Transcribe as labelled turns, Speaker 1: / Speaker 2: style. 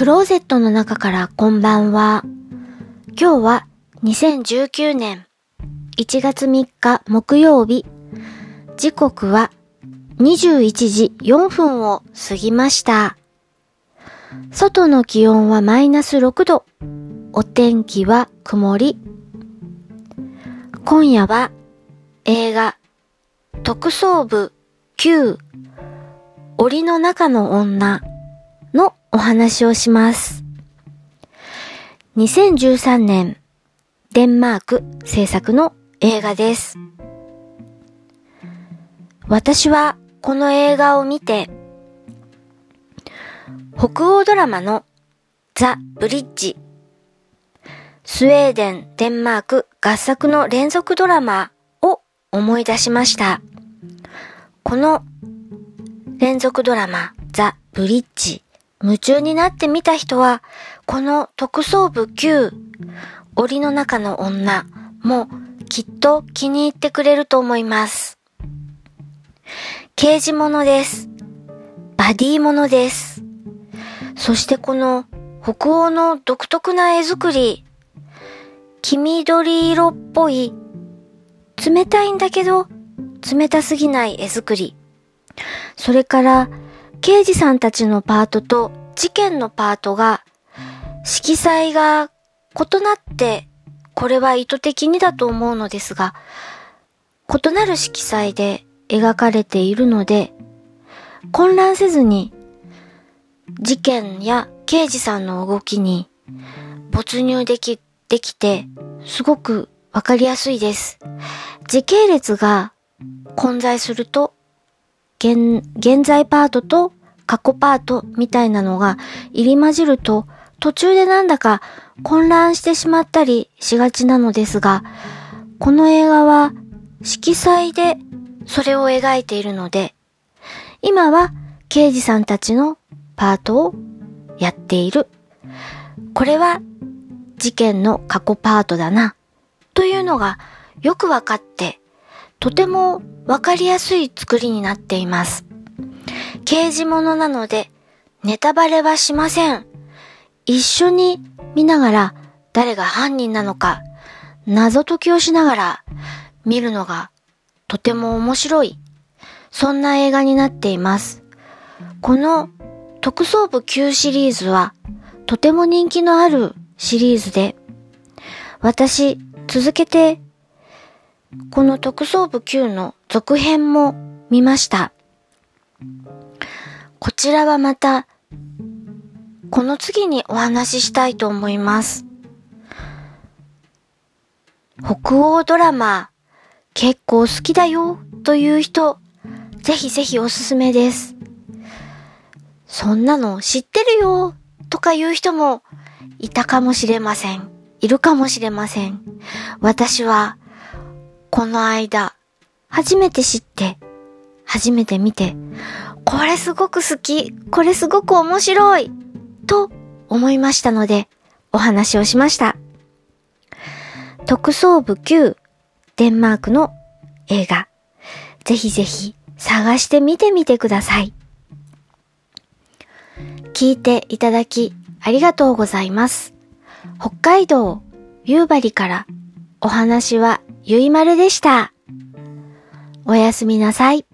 Speaker 1: クローゼットの中からこんばんは。今日は2019年1月3日木曜日。時刻は21時4分を過ぎました。外の気温はマイナス6度。お天気は曇り。今夜は映画特捜部9檻の中の女のお話をします。2013年デンマーク制作の映画です。私はこの映画を見て北欧ドラマのザ・ブリッジスウェーデン、デンマーク合作の連続ドラマを思い出しました。この連続ドラマザ・ブリッジ夢中になって見た人はこの特捜部9檻の中の女もきっと気に入ってくれると思います。刑事物です。バディものです。そしてこの北欧の独特な絵作り、黄緑色っぽい、冷たいんだけど、冷たすぎない絵作り。それから、刑事さんたちのパートと事件のパートが、色彩が異なって、これは意図的にだと思うのですが、異なる色彩で描かれているので、混乱せずに、事件や刑事さんの動きに没入でき、できて、すごくわかりやすいです。時系列が混在すると、現、現在パートと過去パートみたいなのが入り混じると、途中でなんだか混乱してしまったりしがちなのですが、この映画は色彩でそれを描いているので、今は刑事さんたちのパートをやっている。これは事件の過去パートだな。というのがよくわかって、とてもわかりやすい作りになっています。刑事物なのでネタバレはしません。一緒に見ながら誰が犯人なのか謎解きをしながら見るのがとても面白い。そんな映画になっています。この特捜部9シリーズはとても人気のあるシリーズで、私続けてこの特捜部9の続編も見ました。こちらはまたこの次にお話ししたいと思います。北欧ドラマ結構好きだよという人、ぜひぜひおすすめです。そんなの知ってるよとかいう人もいたかもしれません。いるかもしれません。私はこの間初めて知って、初めて見て、これすごく好き、これすごく面白いと思いましたのでお話をしました。特捜部9デンマークの映画。ぜひぜひ探してみてみてください。聞いていただきありがとうございます。北海道夕張からお話はゆいまるでした。おやすみなさい。